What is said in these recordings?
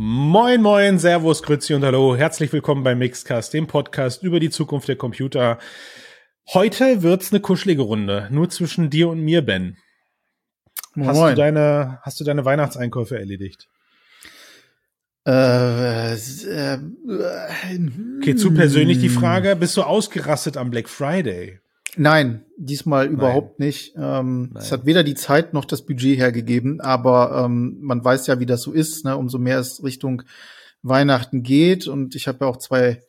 Moin, moin, Servus, Grüezi und Hallo. Herzlich willkommen bei Mixcast, dem Podcast über die Zukunft der Computer. Heute wird's eine kuschelige Runde, nur zwischen dir und mir, Ben. Moin. Hast du deine, hast du deine Weihnachtseinkäufe erledigt? Äh, äh, okay, zu persönlich die Frage, bist du ausgerastet am Black Friday? Nein, diesmal Nein. überhaupt nicht. Ähm, es hat weder die Zeit noch das Budget hergegeben, aber ähm, man weiß ja, wie das so ist, ne? umso mehr es Richtung Weihnachten geht. Und ich habe ja auch zwei,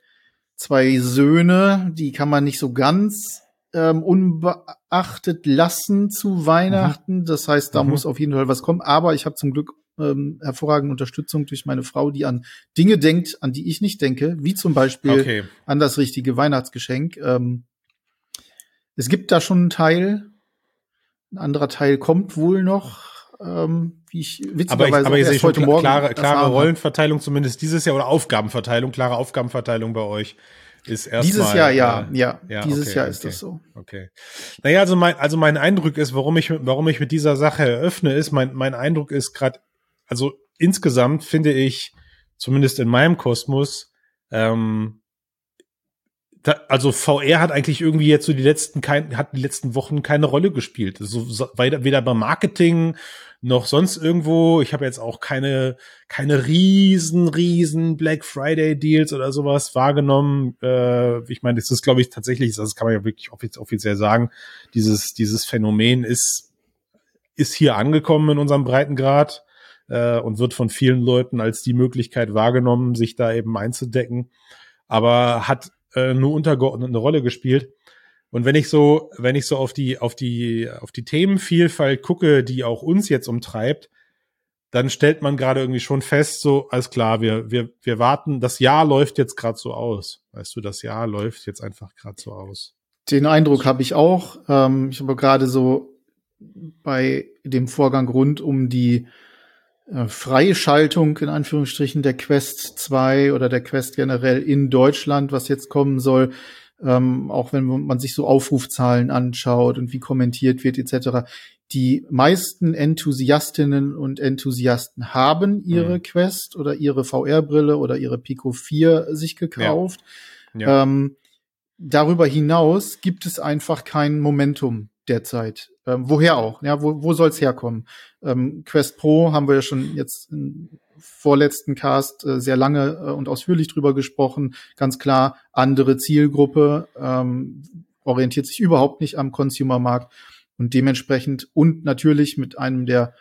zwei Söhne, die kann man nicht so ganz ähm, unbeachtet lassen zu Weihnachten. Mhm. Das heißt, da mhm. muss auf jeden Fall was kommen. Aber ich habe zum Glück ähm, hervorragende Unterstützung durch meine Frau, die an Dinge denkt, an die ich nicht denke, wie zum Beispiel okay. an das richtige Weihnachtsgeschenk. Ähm, es gibt da schon einen Teil, ein anderer Teil kommt wohl noch. Ähm, wie ich witzigerweise aber ich, aber ich sehe heute Morgen klare, klare Rollenverteilung zumindest dieses Jahr oder Aufgabenverteilung, klare Aufgabenverteilung bei euch ist erstmal. Dieses Jahr, ja, äh, ja, ja, Dieses okay, Jahr ist okay, das so. Okay. Naja, also mein, also mein Eindruck ist, warum ich, warum ich mit dieser Sache eröffne, ist, mein, mein Eindruck ist gerade also insgesamt finde ich, zumindest in meinem Kosmos, ähm, da, also VR hat eigentlich irgendwie jetzt so die letzten kein, hat die letzten Wochen keine Rolle gespielt. So, so weder, weder beim Marketing noch sonst irgendwo. Ich habe jetzt auch keine keine riesen riesen Black Friday Deals oder sowas wahrgenommen. Äh, ich meine, das ist glaube ich tatsächlich, das kann man ja wirklich offiziell sagen. Dieses dieses Phänomen ist ist hier angekommen in unserem Breitengrad äh, und wird von vielen Leuten als die Möglichkeit wahrgenommen, sich da eben einzudecken, aber hat äh, nur untergeordnet eine Rolle gespielt. Und wenn ich so, wenn ich so auf die, auf die, auf die Themenvielfalt gucke, die auch uns jetzt umtreibt, dann stellt man gerade irgendwie schon fest, so, alles klar, wir, wir, wir warten, das Jahr läuft jetzt gerade so aus. Weißt du, das Jahr läuft jetzt einfach gerade so aus. Den Eindruck habe ich auch. Ähm, ich habe gerade so bei dem Vorgang rund um die äh, Freischaltung in Anführungsstrichen der Quest 2 oder der Quest generell in Deutschland, was jetzt kommen soll, ähm, auch wenn man sich so Aufrufzahlen anschaut und wie kommentiert wird etc. Die meisten Enthusiastinnen und Enthusiasten haben ihre mhm. Quest oder ihre VR-Brille oder ihre Pico 4 sich gekauft. Ja. Ja. Ähm, darüber hinaus gibt es einfach kein Momentum derzeit. Ähm, woher auch? Ja, wo, wo soll es herkommen? Ähm, Quest Pro haben wir ja schon jetzt im vorletzten Cast äh, sehr lange äh, und ausführlich drüber gesprochen. Ganz klar, andere Zielgruppe, ähm, orientiert sich überhaupt nicht am Consumer-Markt und dementsprechend und natürlich mit einem der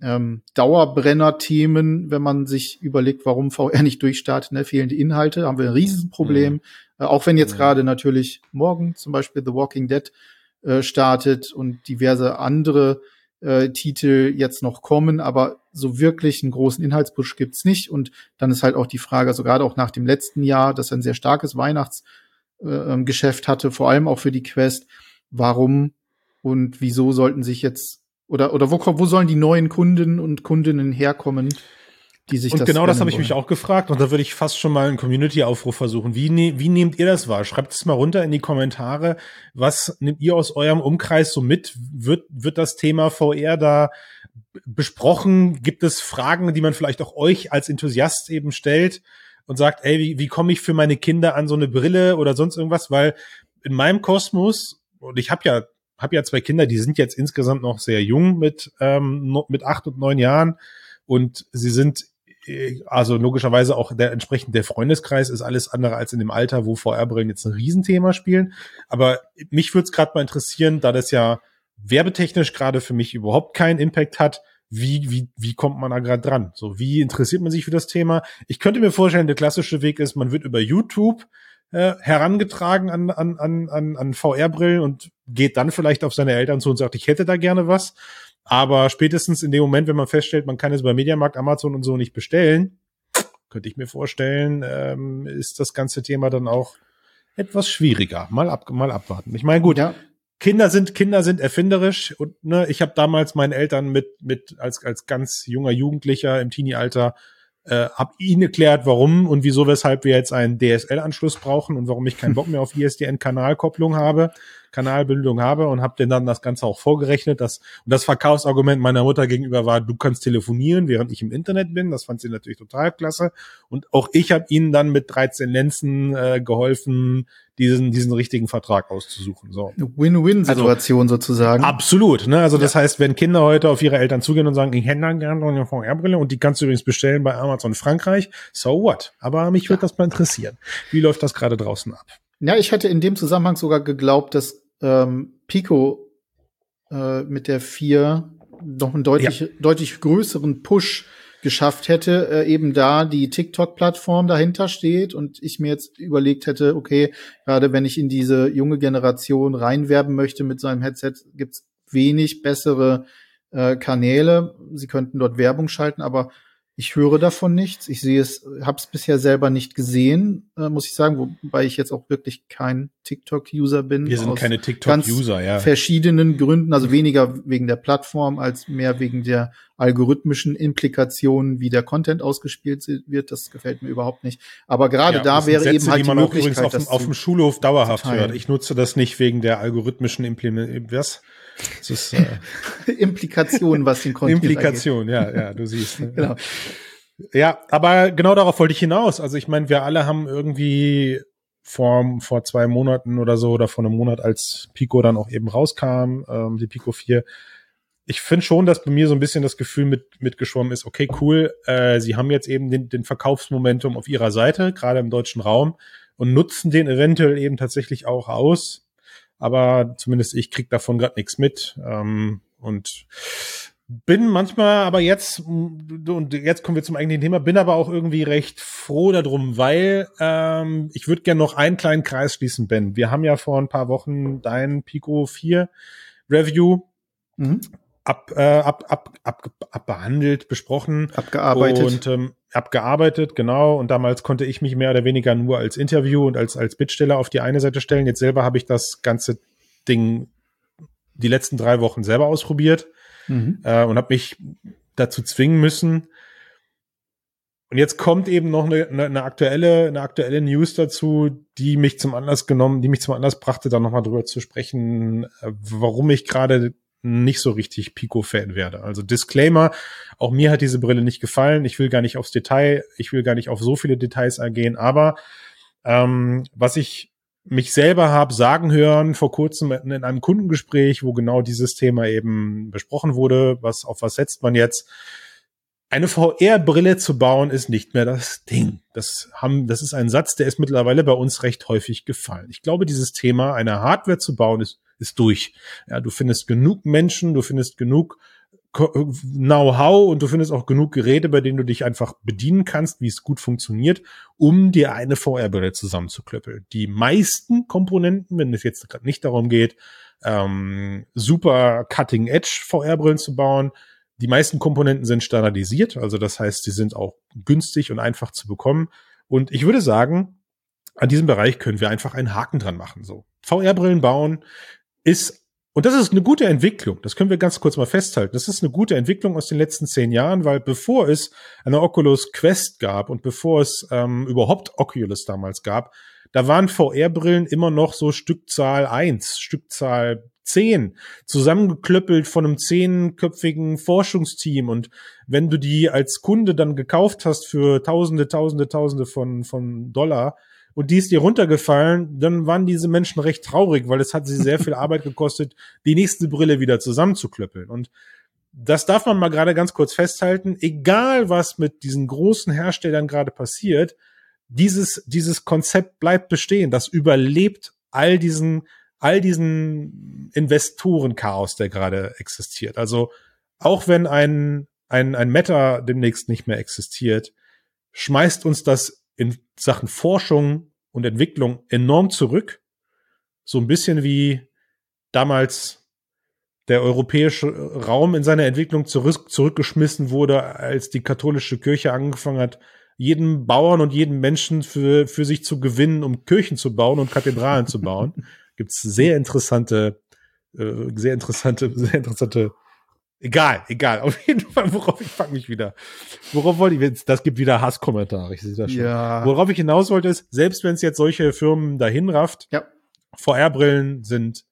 ähm, Dauerbrenner-Themen, wenn man sich überlegt, warum VR nicht durchstartet, ne, fehlende Inhalte, haben wir ein Riesenproblem. Mhm. Äh, auch wenn jetzt mhm. gerade natürlich morgen zum Beispiel The Walking Dead äh, startet und diverse andere äh, Titel jetzt noch kommen, aber so wirklich einen großen Inhaltspush gibt's nicht. Und dann ist halt auch die Frage, also gerade auch nach dem letzten Jahr, das ein sehr starkes Weihnachtsgeschäft äh, hatte, vor allem auch für die Quest, warum und wieso sollten sich jetzt oder oder wo, wo sollen die neuen Kunden und Kundinnen herkommen, die sich und das genau das habe ich mich auch gefragt und da würde ich fast schon mal einen Community-Aufruf versuchen. Wie, ne, wie nehmt ihr das wahr? Schreibt es mal runter in die Kommentare. Was nehmt ihr aus eurem Umkreis so mit? Wird, wird das Thema VR da besprochen? Gibt es Fragen, die man vielleicht auch euch als Enthusiast eben stellt und sagt, ey, wie, wie komme ich für meine Kinder an so eine Brille oder sonst irgendwas? Weil in meinem Kosmos, und ich habe ja habe ja zwei Kinder, die sind jetzt insgesamt noch sehr jung mit ähm, mit acht und neun Jahren und sie sind also logischerweise auch der entsprechend der Freundeskreis ist alles andere als in dem Alter, wo VR-Brillen jetzt ein Riesenthema spielen. Aber mich würde es gerade mal interessieren, da das ja werbetechnisch gerade für mich überhaupt keinen Impact hat, wie, wie, wie kommt man da gerade dran? So, wie interessiert man sich für das Thema? Ich könnte mir vorstellen, der klassische Weg ist, man wird über YouTube äh, herangetragen an, an, an, an, an VR-Brillen und geht dann vielleicht auf seine Eltern zu und sagt, ich hätte da gerne was. Aber spätestens in dem Moment, wenn man feststellt, man kann es bei Mediamarkt, Amazon und so nicht bestellen, könnte ich mir vorstellen, ähm, ist das ganze Thema dann auch etwas schwieriger. Mal ab, mal abwarten. Ich meine, gut, ja. Kinder sind Kinder sind erfinderisch und ne, ich habe damals meinen Eltern mit mit als als ganz junger Jugendlicher im Teenie-Alter äh, habe ihnen erklärt, warum und wieso, weshalb wir jetzt einen DSL-Anschluss brauchen und warum ich keinen Bock mehr auf ISDN-Kanalkopplung habe. Kanalbildung habe und habe denen dann das Ganze auch vorgerechnet. Dass, und das Verkaufsargument meiner Mutter gegenüber war, du kannst telefonieren, während ich im Internet bin. Das fand sie natürlich total klasse. Und auch ich habe ihnen dann mit 13 Lenzen äh, geholfen, diesen, diesen richtigen Vertrag auszusuchen. So. Win-Win-Situation also, sozusagen. Absolut. Ne? Also das heißt, wenn Kinder heute auf ihre Eltern zugehen und sagen, ich hätte gerne eine VR-Brille und die kannst du übrigens bestellen bei Amazon Frankreich, so what? Aber mich würde ja. das mal interessieren. Wie läuft das gerade draußen ab? Ja, ich hätte in dem Zusammenhang sogar geglaubt, dass ähm, Pico äh, mit der 4 noch einen deutlich, ja. deutlich größeren Push geschafft hätte, äh, eben da die TikTok-Plattform dahinter steht und ich mir jetzt überlegt hätte, okay, gerade wenn ich in diese junge Generation reinwerben möchte mit seinem Headset, gibt's wenig bessere äh, Kanäle. Sie könnten dort Werbung schalten, aber ich höre davon nichts. Ich sehe es, habe es bisher selber nicht gesehen, äh, muss ich sagen, wobei ich jetzt auch wirklich kein TikTok-User bin. Wir sind keine TikTok-User, ja. Verschiedenen Gründen, also weniger wegen der Plattform als mehr wegen der algorithmischen Implikationen, wie der Content ausgespielt wird. Das gefällt mir überhaupt nicht. Aber gerade ja, da wäre Sätze, eben halt die, die Möglichkeit, auf, dem, auf dem Schulhof dauerhaft hört. Ich nutze das nicht wegen der algorithmischen Implementierung. Was? Das ist, äh, Implikation, was den Content Implikation, ja, ja, du siehst. Ne? genau. Ja, aber genau darauf wollte ich hinaus. Also ich meine, wir alle haben irgendwie vor, vor zwei Monaten oder so oder vor einem Monat, als Pico dann auch eben rauskam, ähm, die Pico 4, ich finde schon, dass bei mir so ein bisschen das Gefühl mit, mitgeschwommen ist, okay, cool, äh, sie haben jetzt eben den, den Verkaufsmomentum auf ihrer Seite, gerade im deutschen Raum, und nutzen den eventuell eben tatsächlich auch aus aber zumindest ich krieg davon gerade nichts mit. Ähm, und bin manchmal aber jetzt, und jetzt kommen wir zum eigentlichen Thema, bin aber auch irgendwie recht froh darum, weil ähm, ich würde gerne noch einen kleinen Kreis schließen, Ben. Wir haben ja vor ein paar Wochen dein Pico 4 Review mhm. Ab, äh, ab, ab, ab, ab behandelt, besprochen. Abgearbeitet. Und ähm, abgearbeitet, genau. Und damals konnte ich mich mehr oder weniger nur als Interview und als, als Bittsteller auf die eine Seite stellen. Jetzt selber habe ich das ganze Ding die letzten drei Wochen selber ausprobiert mhm. äh, und habe mich dazu zwingen müssen. Und jetzt kommt eben noch eine, eine, eine, aktuelle, eine aktuelle News dazu, die mich zum Anlass genommen, die mich zum Anlass brachte, da nochmal drüber zu sprechen, äh, warum ich gerade nicht so richtig Pico-Fan werde. Also Disclaimer, auch mir hat diese Brille nicht gefallen. Ich will gar nicht aufs Detail, ich will gar nicht auf so viele Details eingehen, aber ähm, was ich mich selber habe sagen hören vor kurzem in einem Kundengespräch, wo genau dieses Thema eben besprochen wurde, was auf was setzt man jetzt? Eine VR-Brille zu bauen ist nicht mehr das Ding. Das haben, das ist ein Satz, der ist mittlerweile bei uns recht häufig gefallen. Ich glaube, dieses Thema, eine Hardware zu bauen, ist ist durch. Ja, du findest genug Menschen, du findest genug Know-how und du findest auch genug Geräte, bei denen du dich einfach bedienen kannst, wie es gut funktioniert, um dir eine VR-Brille zusammenzuklöppeln. Die meisten Komponenten, wenn es jetzt gerade nicht darum geht, ähm, super Cutting-Edge VR-Brillen zu bauen, die meisten Komponenten sind standardisiert, also das heißt, sie sind auch günstig und einfach zu bekommen. Und ich würde sagen, an diesem Bereich können wir einfach einen Haken dran machen. So VR-Brillen bauen, ist, und das ist eine gute Entwicklung, das können wir ganz kurz mal festhalten, das ist eine gute Entwicklung aus den letzten zehn Jahren, weil bevor es eine Oculus Quest gab und bevor es ähm, überhaupt Oculus damals gab, da waren VR-Brillen immer noch so Stückzahl eins, Stückzahl zehn, zusammengeklöppelt von einem zehnköpfigen Forschungsteam. Und wenn du die als Kunde dann gekauft hast für Tausende, Tausende, Tausende von, von Dollar, und die ist dir runtergefallen, dann waren diese Menschen recht traurig, weil es hat sie sehr viel Arbeit gekostet, die nächste Brille wieder zusammenzuklöppeln. Und das darf man mal gerade ganz kurz festhalten. Egal was mit diesen großen Herstellern gerade passiert, dieses, dieses Konzept bleibt bestehen. Das überlebt all diesen, all diesen Investorenchaos, der gerade existiert. Also auch wenn ein, ein, ein Meta demnächst nicht mehr existiert, schmeißt uns das in Sachen Forschung und Entwicklung enorm zurück. So ein bisschen wie damals der europäische Raum in seiner Entwicklung zurück, zurückgeschmissen wurde, als die katholische Kirche angefangen hat, jeden Bauern und jeden Menschen für, für sich zu gewinnen, um Kirchen zu bauen und Kathedralen zu bauen. Gibt's sehr interessante, äh, sehr interessante, sehr interessante Egal, egal. Auf jeden Fall, worauf ich fange mich wieder. Worauf wollte ich jetzt? Das gibt wieder Hasskommentare. Ich sehe das schon. Ja. Worauf ich hinaus wollte ist, selbst wenn es jetzt solche Firmen dahin rafft, ja. VR-Brillen sind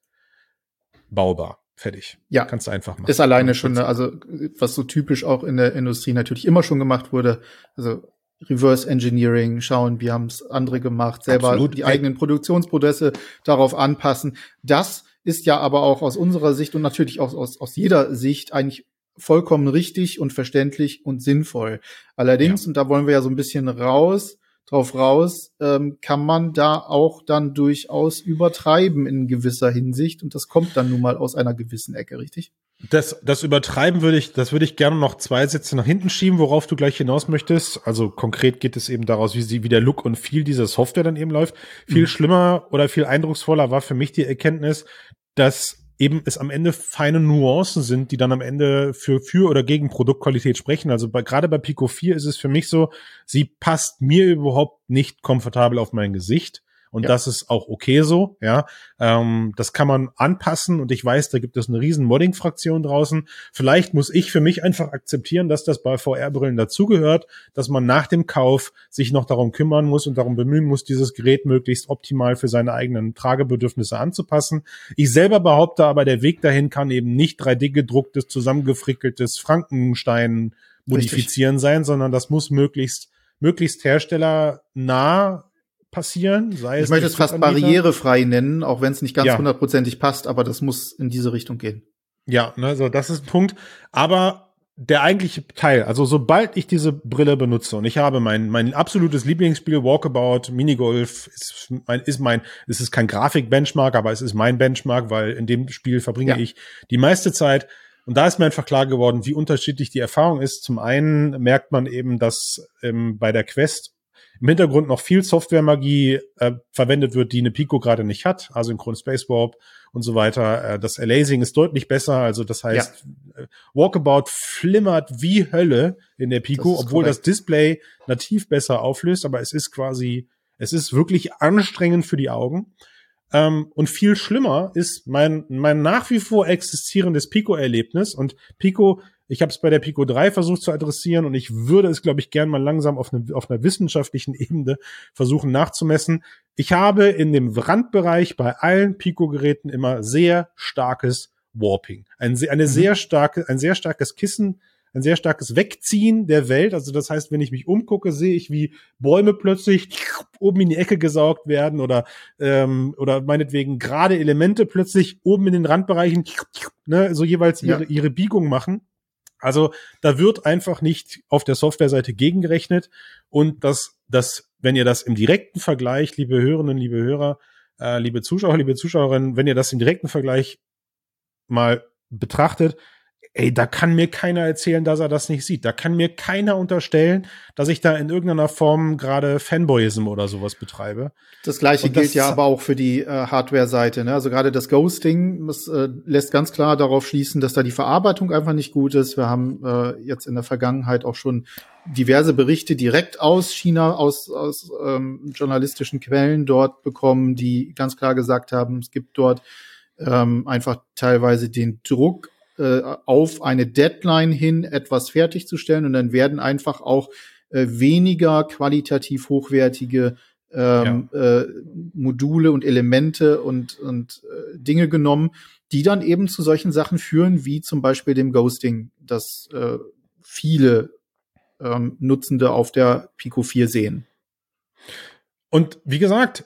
baubar. Fertig. Ja. Kannst du einfach machen. Ist alleine schon, also was so typisch auch in der Industrie natürlich immer schon gemacht wurde. Also Reverse Engineering schauen, wie haben es andere gemacht, selber Absolut. die eigenen Produktionsprozesse darauf anpassen. Das ist ja aber auch aus unserer Sicht und natürlich auch aus, aus jeder Sicht eigentlich vollkommen richtig und verständlich und sinnvoll. Allerdings, ja. und da wollen wir ja so ein bisschen raus, drauf raus, ähm, kann man da auch dann durchaus übertreiben in gewisser Hinsicht und das kommt dann nun mal aus einer gewissen Ecke, richtig? Das, das Übertreiben würde ich, das würde ich gerne noch zwei Sätze nach hinten schieben, worauf du gleich hinaus möchtest. Also konkret geht es eben daraus, wie sie, wie der Look und Feel dieser Software dann eben läuft. Viel mhm. schlimmer oder viel eindrucksvoller war für mich die Erkenntnis, dass eben es am Ende feine Nuancen sind, die dann am Ende für, für oder gegen Produktqualität sprechen. Also bei, gerade bei Pico 4 ist es für mich so, sie passt mir überhaupt nicht komfortabel auf mein Gesicht. Und ja. das ist auch okay so, ja. Ähm, das kann man anpassen und ich weiß, da gibt es eine riesen Modding-Fraktion draußen. Vielleicht muss ich für mich einfach akzeptieren, dass das bei VR-Brillen dazugehört, dass man nach dem Kauf sich noch darum kümmern muss und darum bemühen muss, dieses Gerät möglichst optimal für seine eigenen Tragebedürfnisse anzupassen. Ich selber behaupte aber, der Weg dahin kann eben nicht 3D gedrucktes, zusammengefrickeltes Frankenstein modifizieren Richtig. sein, sondern das muss möglichst möglichst herstellernah passieren. Sei ich möchte es fast barrierefrei nennen, auch wenn es nicht ganz hundertprozentig ja. passt, aber das muss in diese Richtung gehen. Ja, ne, so das ist ein Punkt. Aber der eigentliche Teil, also sobald ich diese Brille benutze und ich habe mein mein absolutes Lieblingsspiel Walkabout Minigolf ist mein ist mein es ist kein Grafik-Benchmark, aber es ist mein Benchmark, weil in dem Spiel verbringe ja. ich die meiste Zeit und da ist mir einfach klar geworden, wie unterschiedlich die Erfahrung ist. Zum einen merkt man eben, dass ähm, bei der Quest im Hintergrund noch viel Software-Magie äh, verwendet wird, die eine Pico gerade nicht hat, asynchron Space Warp und so weiter. Äh, das Aliasing ist deutlich besser, also das heißt, ja. Äh, Walkabout flimmert wie Hölle in der Pico, das obwohl korrekt. das Display nativ besser auflöst, aber es ist quasi, es ist wirklich anstrengend für die Augen. Ähm, und viel schlimmer ist mein, mein nach wie vor existierendes Pico-Erlebnis. Und Pico ich habe es bei der Pico 3 versucht zu adressieren und ich würde es, glaube ich, gern mal langsam auf, eine, auf einer wissenschaftlichen Ebene versuchen nachzumessen. Ich habe in dem Randbereich bei allen Pico-Geräten immer sehr starkes Warping. Ein, eine mhm. sehr starke, ein sehr starkes Kissen, ein sehr starkes Wegziehen der Welt. Also das heißt, wenn ich mich umgucke, sehe ich, wie Bäume plötzlich oben in die Ecke gesaugt werden oder ähm, oder meinetwegen gerade Elemente plötzlich oben in den Randbereichen ne, so jeweils ihre, ja. ihre Biegung machen. Also da wird einfach nicht auf der Softwareseite gegengerechnet. Und das, das, wenn ihr das im direkten Vergleich, liebe Hörerinnen, liebe Hörer, äh, liebe Zuschauer, liebe Zuschauerinnen, wenn ihr das im direkten Vergleich mal betrachtet, ey, da kann mir keiner erzählen, dass er das nicht sieht. Da kann mir keiner unterstellen, dass ich da in irgendeiner Form gerade Fanboyism oder sowas betreibe. Das gleiche gilt ja aber auch für die äh, Hardware-Seite. Ne? Also gerade das Ghosting das, äh, lässt ganz klar darauf schließen, dass da die Verarbeitung einfach nicht gut ist. Wir haben äh, jetzt in der Vergangenheit auch schon diverse Berichte direkt aus China, aus, aus ähm, journalistischen Quellen dort bekommen, die ganz klar gesagt haben, es gibt dort ähm, einfach teilweise den Druck äh, auf eine Deadline hin etwas fertigzustellen und dann werden einfach auch äh, weniger qualitativ hochwertige ähm, ja. äh, Module und Elemente und, und äh, Dinge genommen, die dann eben zu solchen Sachen führen, wie zum Beispiel dem Ghosting, das äh, viele ähm, Nutzende auf der Pico 4 sehen. Und wie gesagt,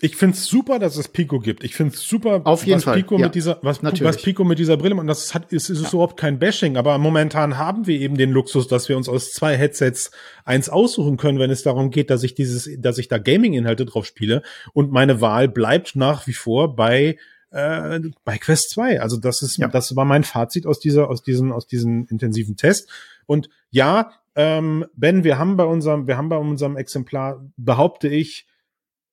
ich finde es super, dass es Pico gibt. Ich finde es super, Auf jeden was Fall. Pico ja, mit dieser, was, was, Pico mit dieser Brille und das hat, ist, ist ja. überhaupt kein Bashing, aber momentan haben wir eben den Luxus, dass wir uns aus zwei Headsets eins aussuchen können, wenn es darum geht, dass ich dieses, dass ich da Gaming-Inhalte drauf spiele und meine Wahl bleibt nach wie vor bei äh, bei Quest 2. Also das ist, ja. das war mein Fazit aus dieser, aus diesem, aus diesem intensiven Test. Und ja, ähm, Ben, wir haben bei unserem, wir haben bei unserem Exemplar, behaupte ich,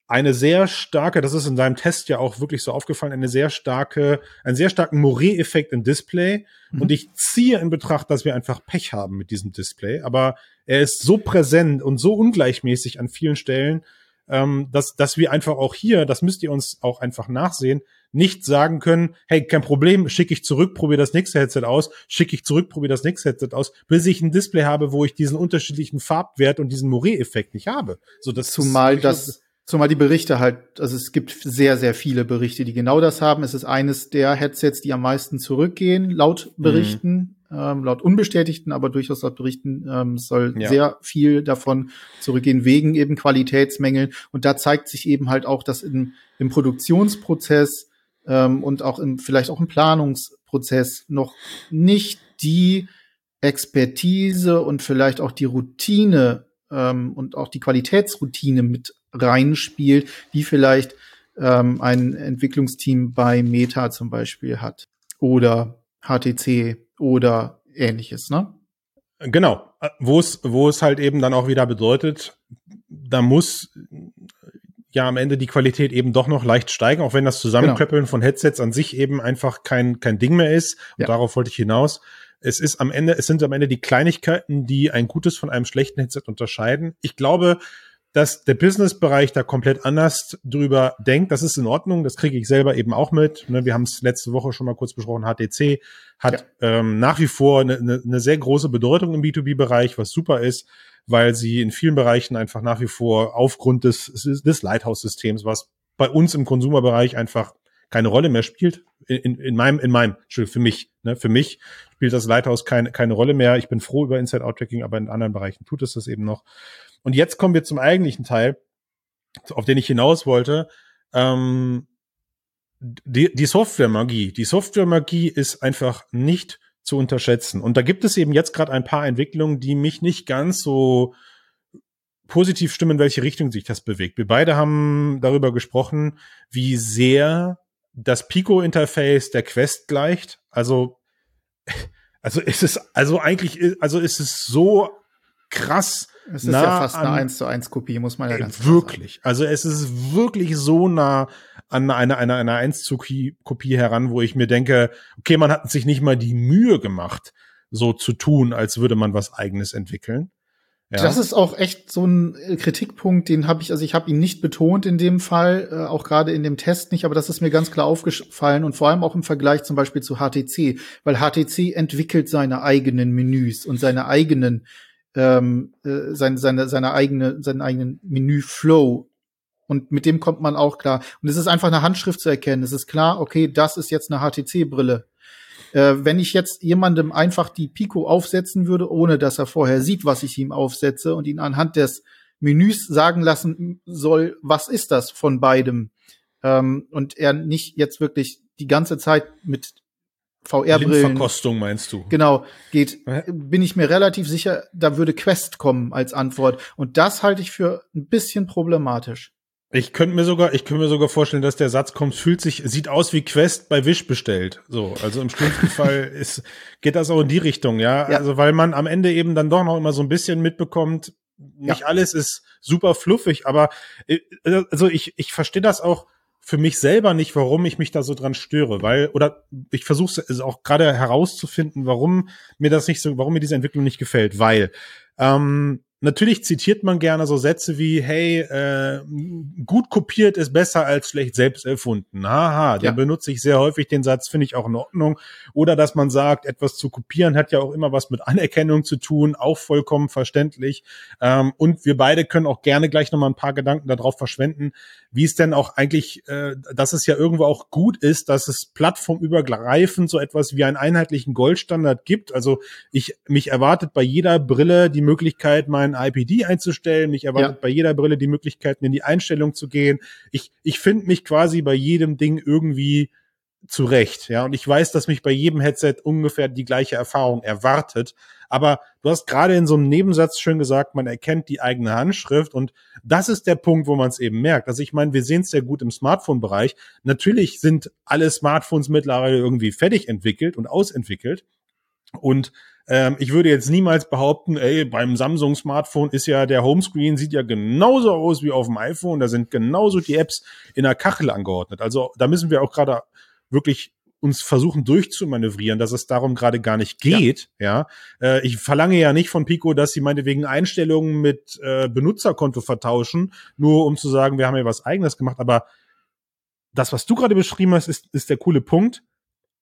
eine sehr starke, das ist in deinem Test ja auch wirklich so aufgefallen, eine sehr starke, einen sehr starken Moret-Effekt im Display. Mhm. Und ich ziehe in Betracht, dass wir einfach Pech haben mit diesem Display. Aber er ist so präsent und so ungleichmäßig an vielen Stellen, ähm, dass, dass wir einfach auch hier, das müsst ihr uns auch einfach nachsehen, nicht sagen können, hey, kein Problem, schicke ich zurück, probiere das nächste Headset aus, schicke ich zurück, probiere das nächste Headset aus, bis ich ein Display habe, wo ich diesen unterschiedlichen Farbwert und diesen Moret-Effekt nicht habe. So, das Zumal das Zumal die Berichte halt, also es gibt sehr, sehr viele Berichte, die genau das haben. Es ist eines der Headsets, die am meisten zurückgehen, laut mhm. Berichten, mhm. ähm, laut unbestätigten, aber durchaus laut Berichten ähm, soll ja. sehr viel davon zurückgehen, wegen eben Qualitätsmängeln. Und da zeigt sich eben halt auch, dass in, im Produktionsprozess ähm, und auch im, vielleicht auch im Planungsprozess noch nicht die Expertise und vielleicht auch die Routine ähm, und auch die Qualitätsroutine mit reinspielt, die vielleicht ähm, ein Entwicklungsteam bei Meta zum Beispiel hat oder HTC oder ähnliches, ne? Genau, wo es, wo es halt eben dann auch wieder bedeutet, da muss ja am Ende die Qualität eben doch noch leicht steigen, auch wenn das Zusammenklöppeln genau. von Headsets an sich eben einfach kein, kein Ding mehr ist. Und ja. darauf wollte ich hinaus. Es ist am Ende, es sind am Ende die Kleinigkeiten, die ein gutes von einem schlechten Headset unterscheiden. Ich glaube, dass der Business-Bereich da komplett anders drüber denkt. Das ist in Ordnung, das kriege ich selber eben auch mit. Ne, wir haben es letzte Woche schon mal kurz besprochen. HTC hat ja. ähm, nach wie vor eine, eine, eine sehr große Bedeutung im B2B-Bereich, was super ist, weil sie in vielen Bereichen einfach nach wie vor aufgrund des, des Lighthouse-Systems, was bei uns im Konsumerbereich einfach keine Rolle mehr spielt. In, in meinem, in meinem, für mich, ne, für mich spielt das Lighthouse keine, keine Rolle mehr. Ich bin froh über Inside-Out-Tracking, aber in anderen Bereichen tut es das eben noch. Und jetzt kommen wir zum eigentlichen Teil, auf den ich hinaus wollte. Ähm, die, die Software-Magie. Die Software-Magie ist einfach nicht zu unterschätzen. Und da gibt es eben jetzt gerade ein paar Entwicklungen, die mich nicht ganz so positiv stimmen, in welche Richtung sich das bewegt. Wir beide haben darüber gesprochen, wie sehr das Pico-Interface der Quest gleicht. Also, also ist es, also eigentlich, also ist es so krass es ist ja fast eine 1 zu 1 Kopie, muss man ja ganz klar Wirklich. Sagen. Also es ist wirklich so nah an eine, eine, eine 1 zu Kopie heran, wo ich mir denke, okay, man hat sich nicht mal die Mühe gemacht, so zu tun, als würde man was eigenes entwickeln. Ja. Das ist auch echt so ein äh, Kritikpunkt, den habe ich, also ich habe ihn nicht betont in dem Fall, äh, auch gerade in dem Test nicht, aber das ist mir ganz klar aufgefallen und vor allem auch im Vergleich zum Beispiel zu HTC, weil HTC entwickelt seine eigenen Menüs und seine eigenen ähm, äh, seine, seine, seine eigene, seinen eigenen Menü-Flow. Und mit dem kommt man auch klar. Und es ist einfach eine Handschrift zu erkennen. Es ist klar, okay, das ist jetzt eine HTC-Brille. Äh, wenn ich jetzt jemandem einfach die Pico aufsetzen würde, ohne dass er vorher sieht, was ich ihm aufsetze und ihn anhand des Menüs sagen lassen soll, was ist das von beidem? Ähm, und er nicht jetzt wirklich die ganze Zeit mit VR-Brillen. Verkostung meinst du? Genau, geht, bin ich mir relativ sicher, da würde Quest kommen als Antwort. Und das halte ich für ein bisschen problematisch. Ich könnte mir sogar, ich könnte mir sogar vorstellen, dass der Satz kommt, fühlt sich, sieht aus wie Quest bei Wish bestellt. So, also im schlimmsten Fall ist, geht das auch in die Richtung, ja? ja? Also, weil man am Ende eben dann doch noch immer so ein bisschen mitbekommt, nicht ja. alles ist super fluffig, aber, äh, also ich, ich verstehe das auch, für mich selber nicht, warum ich mich da so dran störe, weil oder ich versuche es auch gerade herauszufinden, warum mir das nicht so, warum mir diese Entwicklung nicht gefällt, weil ähm, Natürlich zitiert man gerne so Sätze wie, hey, äh, gut kopiert ist besser als schlecht selbst erfunden. Haha, ja. benutze ich sehr häufig den Satz, finde ich auch in Ordnung. Oder dass man sagt, etwas zu kopieren hat ja auch immer was mit Anerkennung zu tun, auch vollkommen verständlich. Ähm, und wir beide können auch gerne gleich nochmal ein paar Gedanken darauf verschwenden, wie es denn auch eigentlich, äh, dass es ja irgendwo auch gut ist, dass es plattformübergreifend so etwas wie einen einheitlichen Goldstandard gibt. Also ich, mich erwartet bei jeder Brille die Möglichkeit, mein IPD einzustellen. Mich erwartet ja. bei jeder Brille die Möglichkeit, in die Einstellung zu gehen. Ich, ich finde mich quasi bei jedem Ding irgendwie zurecht, ja. Und ich weiß, dass mich bei jedem Headset ungefähr die gleiche Erfahrung erwartet. Aber du hast gerade in so einem Nebensatz schön gesagt, man erkennt die eigene Handschrift und das ist der Punkt, wo man es eben merkt. Also ich meine, wir sehen es sehr gut im Smartphone-Bereich. Natürlich sind alle Smartphones mittlerweile irgendwie fertig entwickelt und ausentwickelt. Und ähm, ich würde jetzt niemals behaupten, ey, beim Samsung Smartphone ist ja der Homescreen sieht ja genauso aus wie auf dem iPhone. Da sind genauso die Apps in der Kachel angeordnet. Also da müssen wir auch gerade wirklich uns versuchen durchzumanövrieren, dass es darum gerade gar nicht geht. Ja, ja. Äh, ich verlange ja nicht von Pico, dass sie meinetwegen Einstellungen mit äh, Benutzerkonto vertauschen, nur um zu sagen, wir haben ja was Eigenes gemacht. Aber das, was du gerade beschrieben hast, ist, ist der coole Punkt.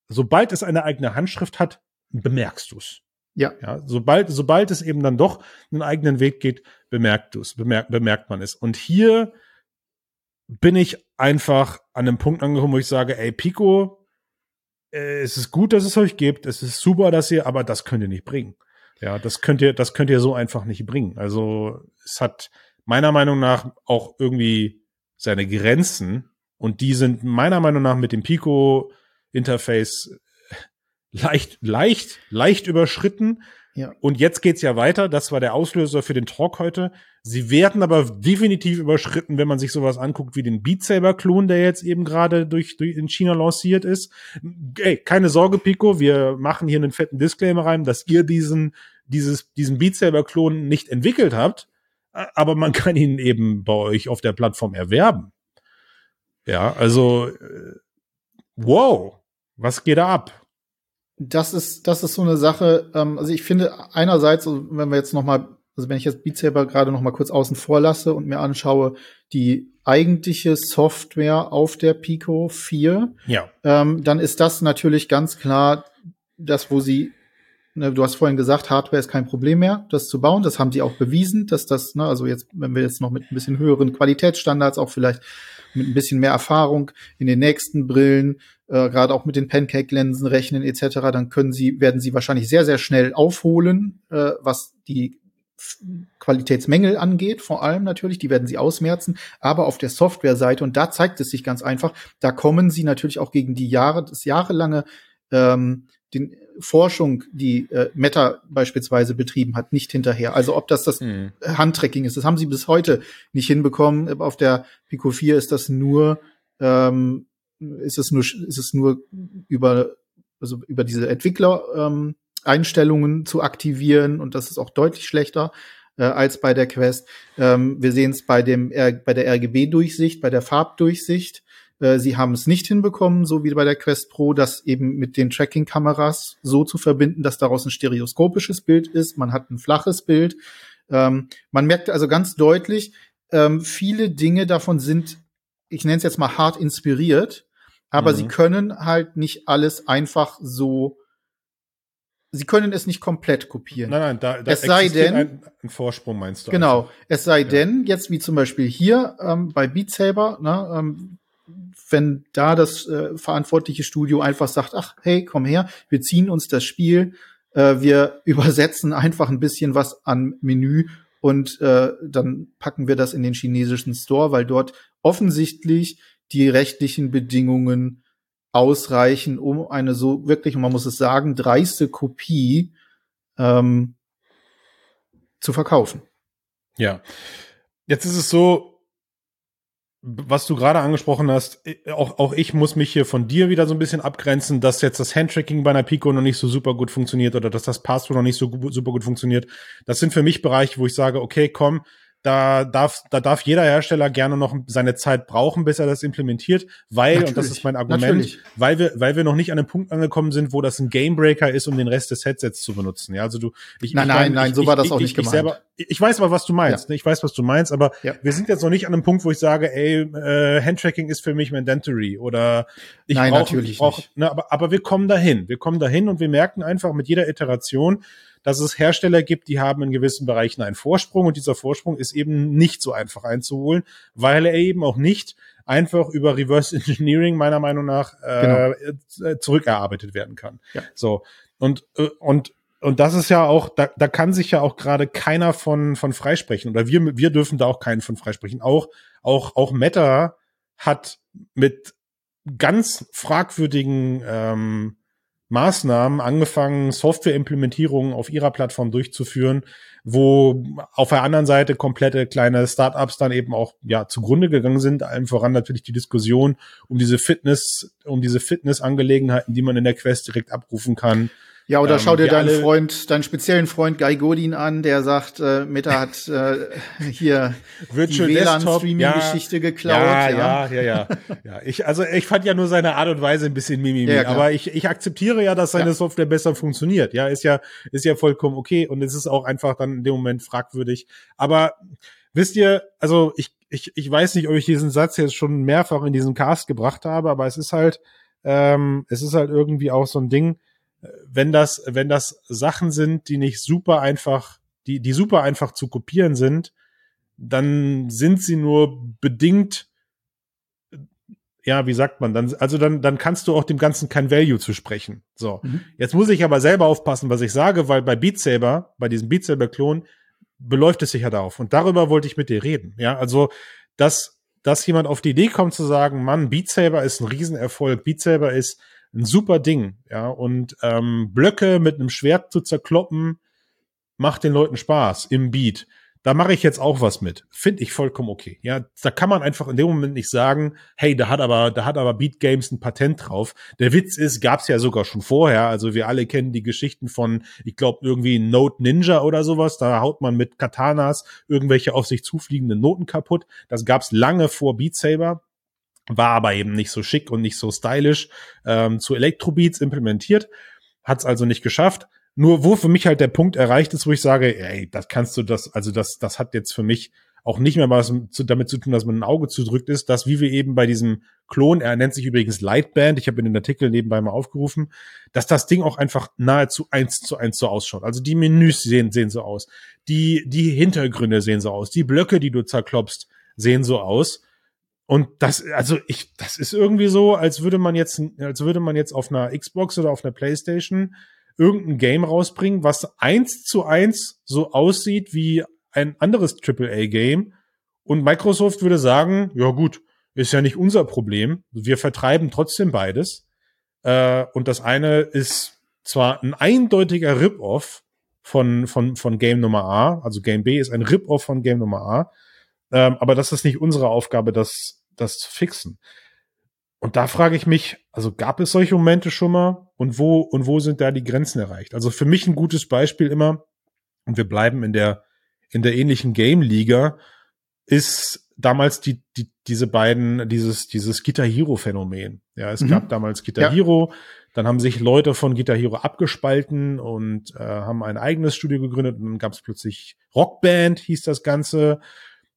Sobald es eine eigene Handschrift hat, bemerkst du es. Ja. ja. Sobald, sobald es eben dann doch einen eigenen Weg geht, bemerkt du es, bemerkt, bemerkt man es. Und hier bin ich einfach an einem Punkt angekommen, wo ich sage, ey, Pico, äh, es ist gut, dass es euch gibt, es ist super, dass ihr, aber das könnt ihr nicht bringen. Ja, das könnt ihr, das könnt ihr so einfach nicht bringen. Also es hat meiner Meinung nach auch irgendwie seine Grenzen und die sind meiner Meinung nach mit dem Pico Interface leicht, leicht, leicht überschritten. Ja. Und jetzt geht's ja weiter. Das war der Auslöser für den Talk heute. Sie werden aber definitiv überschritten, wenn man sich sowas anguckt wie den Beat Saber Klon, der jetzt eben gerade durch, durch in China lanciert ist. Ey, keine Sorge, Pico, wir machen hier einen fetten Disclaimer rein, dass ihr diesen, dieses, diesen Beat Saber Klon nicht entwickelt habt, aber man kann ihn eben bei euch auf der Plattform erwerben. Ja, also, äh, wow, was geht da ab? Das ist, das ist so eine Sache. Ähm, also ich finde einerseits, wenn wir jetzt noch mal, also wenn ich jetzt Beat Saber gerade noch mal kurz außen vor lasse und mir anschaue, die eigentliche Software auf der Pico 4, ja. ähm, dann ist das natürlich ganz klar das, wo sie ne, Du hast vorhin gesagt, Hardware ist kein Problem mehr, das zu bauen. Das haben die auch bewiesen, dass das, ne, also jetzt, wenn wir jetzt noch mit ein bisschen höheren Qualitätsstandards auch vielleicht mit ein bisschen mehr Erfahrung in den nächsten Brillen, äh, gerade auch mit den Pancake-Linsen rechnen etc., dann können sie, werden sie wahrscheinlich sehr, sehr schnell aufholen, äh, was die Qualitätsmängel angeht, vor allem natürlich, die werden sie ausmerzen, aber auf der Software-Seite, und da zeigt es sich ganz einfach, da kommen sie natürlich auch gegen die Jahre, das jahrelange ähm, den Forschung, die äh, Meta beispielsweise betrieben hat, nicht hinterher. Also ob das das mhm. Handtracking ist, das haben sie bis heute nicht hinbekommen. Auf der Pico 4 ist das nur, ähm, ist es nur, ist es nur über, also über diese Entwickler ähm, Einstellungen zu aktivieren und das ist auch deutlich schlechter äh, als bei der Quest. Ähm, wir sehen es bei dem bei der RGB-Durchsicht, bei der Farbdurchsicht. Äh, sie haben es nicht hinbekommen, so wie bei der Quest Pro, das eben mit den Tracking-Kameras so zu verbinden, dass daraus ein stereoskopisches Bild ist. Man hat ein flaches Bild. Ähm, man merkt also ganz deutlich, ähm, viele Dinge davon sind, ich nenne es jetzt mal hart inspiriert, aber mhm. sie können halt nicht alles einfach so Sie können es nicht komplett kopieren. Nein, nein, da, da es sei denn, ein, ein, Vorsprung meinst du. Genau, einfach. es sei ja. denn, jetzt wie zum Beispiel hier ähm, bei Beat Saber, ne, ähm, wenn da das äh, verantwortliche Studio einfach sagt, ach, hey, komm her, wir ziehen uns das Spiel, äh, wir übersetzen einfach ein bisschen was an Menü und äh, dann packen wir das in den chinesischen Store, weil dort offensichtlich die rechtlichen Bedingungen ausreichen, um eine so wirklich, man muss es sagen, dreiste Kopie ähm, zu verkaufen. Ja. Jetzt ist es so, was du gerade angesprochen hast, auch, auch ich muss mich hier von dir wieder so ein bisschen abgrenzen, dass jetzt das Handtracking bei einer Pico noch nicht so super gut funktioniert oder dass das Passwort noch nicht so super gut funktioniert. Das sind für mich Bereiche, wo ich sage, okay, komm, da darf, da darf jeder Hersteller gerne noch seine Zeit brauchen, bis er das implementiert, weil, natürlich, und das ist mein Argument, natürlich. weil wir, weil wir noch nicht an einem Punkt angekommen sind, wo das ein Gamebreaker ist, um den Rest des Headsets zu benutzen. Ja, also du, ich, nein, ich nein, mein, nein, ich, so war das ich, auch nicht gemeint. Selber, ich weiß aber, was du meinst. Ja. Ne? Ich weiß, was du meinst, aber ja. wir sind jetzt noch nicht an einem Punkt, wo ich sage, ey, äh, Handtracking ist für mich mandatory oder ich Nein, brauch, natürlich ich brauch. Ne, aber, aber wir kommen dahin. Wir kommen dahin und wir merken einfach mit jeder Iteration, dass es Hersteller gibt, die haben in gewissen Bereichen einen Vorsprung und dieser Vorsprung ist eben nicht so einfach einzuholen, weil er eben auch nicht einfach über Reverse Engineering meiner Meinung nach äh, genau. Äh, zurückerarbeitet werden kann. Ja. So und äh, und und das ist ja auch, da, da kann sich ja auch gerade keiner von von freisprechen oder wir wir dürfen da auch keinen von freisprechen. Auch auch auch Meta hat mit ganz fragwürdigen ähm, Maßnahmen angefangen, Softwareimplementierungen auf ihrer Plattform durchzuführen, wo auf der anderen Seite komplette kleine Startups dann eben auch ja zugrunde gegangen sind. Allem voran natürlich die Diskussion um diese Fitness, um diese Fitnessangelegenheiten, die man in der Quest direkt abrufen kann. Ja, oder ähm, schau dir deinen Freund, deinen speziellen Freund Guy Godin an, der sagt, äh, Meta hat äh, hier Virtual die WLAN-Streaming-Geschichte ja, geklaut. Ja, ja, ja, ja, ja. Ich, also ich fand ja nur seine Art und Weise ein bisschen mimimi, ja, aber ich, ich akzeptiere ja, dass seine. Software besser funktioniert. Ja, ist ja, ist ja vollkommen okay und es ist auch einfach dann in dem Moment fragwürdig. Aber wisst ihr, also ich, ich, ich weiß nicht, ob ich diesen Satz jetzt schon mehrfach in diesen Cast gebracht habe, aber es ist halt, ähm, es ist halt irgendwie auch so ein Ding, wenn das, wenn das Sachen sind, die nicht super einfach, die, die super einfach zu kopieren sind, dann sind sie nur bedingt ja, wie sagt man, dann, also dann, dann kannst du auch dem Ganzen kein Value zu sprechen. So. Mhm. Jetzt muss ich aber selber aufpassen, was ich sage, weil bei Beat Saber, bei diesem Beat Saber Klon, beläuft es sich ja darauf. Und darüber wollte ich mit dir reden. Ja, also, dass, dass jemand auf die Idee kommt zu sagen, Mann, Beat Saber ist ein Riesenerfolg, Beat Saber ist ein super Ding, ja, und ähm, Blöcke mit einem Schwert zu zerkloppen, macht den Leuten Spaß im Beat da mache ich jetzt auch was mit. Finde ich vollkommen okay. Ja, da kann man einfach in dem Moment nicht sagen, hey, da hat aber, da hat aber Beat Games ein Patent drauf. Der Witz ist, gab's ja sogar schon vorher. Also wir alle kennen die Geschichten von, ich glaube, irgendwie Note Ninja oder sowas. Da haut man mit Katanas irgendwelche auf sich zufliegenden Noten kaputt. Das gab's lange vor Beat Saber war aber eben nicht so schick und nicht so stylisch ähm, zu Elektrobeats implementiert, hat es also nicht geschafft. Nur wo für mich halt der Punkt erreicht ist, wo ich sage, ey, das kannst du das, also das, das hat jetzt für mich auch nicht mehr was damit zu tun, dass man ein Auge zudrückt ist, dass wie wir eben bei diesem Klon, er nennt sich übrigens Lightband, ich habe in den Artikel nebenbei mal aufgerufen, dass das Ding auch einfach nahezu eins zu eins so ausschaut. Also die Menüs sehen, sehen so aus, die, die Hintergründe sehen so aus, die Blöcke, die du zerklopst, sehen so aus. Und das, also ich, das ist irgendwie so, als würde man jetzt, als würde man jetzt auf einer Xbox oder auf einer Playstation irgendein Game rausbringen, was eins zu eins so aussieht wie ein anderes AAA-Game. Und Microsoft würde sagen, ja gut, ist ja nicht unser Problem. Wir vertreiben trotzdem beides. Äh, und das eine ist zwar ein eindeutiger Rip-Off von, von, von Game Nummer A, also Game B ist ein Rip-Off von Game Nummer A, ähm, aber das ist nicht unsere Aufgabe, das, das zu fixen. Und da frage ich mich, also gab es solche Momente schon mal und wo und wo sind da die Grenzen erreicht? Also für mich ein gutes Beispiel immer und wir bleiben in der in der ähnlichen Game Liga ist damals die, die diese beiden dieses dieses Guitar Hero Phänomen. Ja, es mhm. gab damals Guitar ja. Hero, dann haben sich Leute von Guitar Hero abgespalten und äh, haben ein eigenes Studio gegründet und dann gab es plötzlich Rockband hieß das Ganze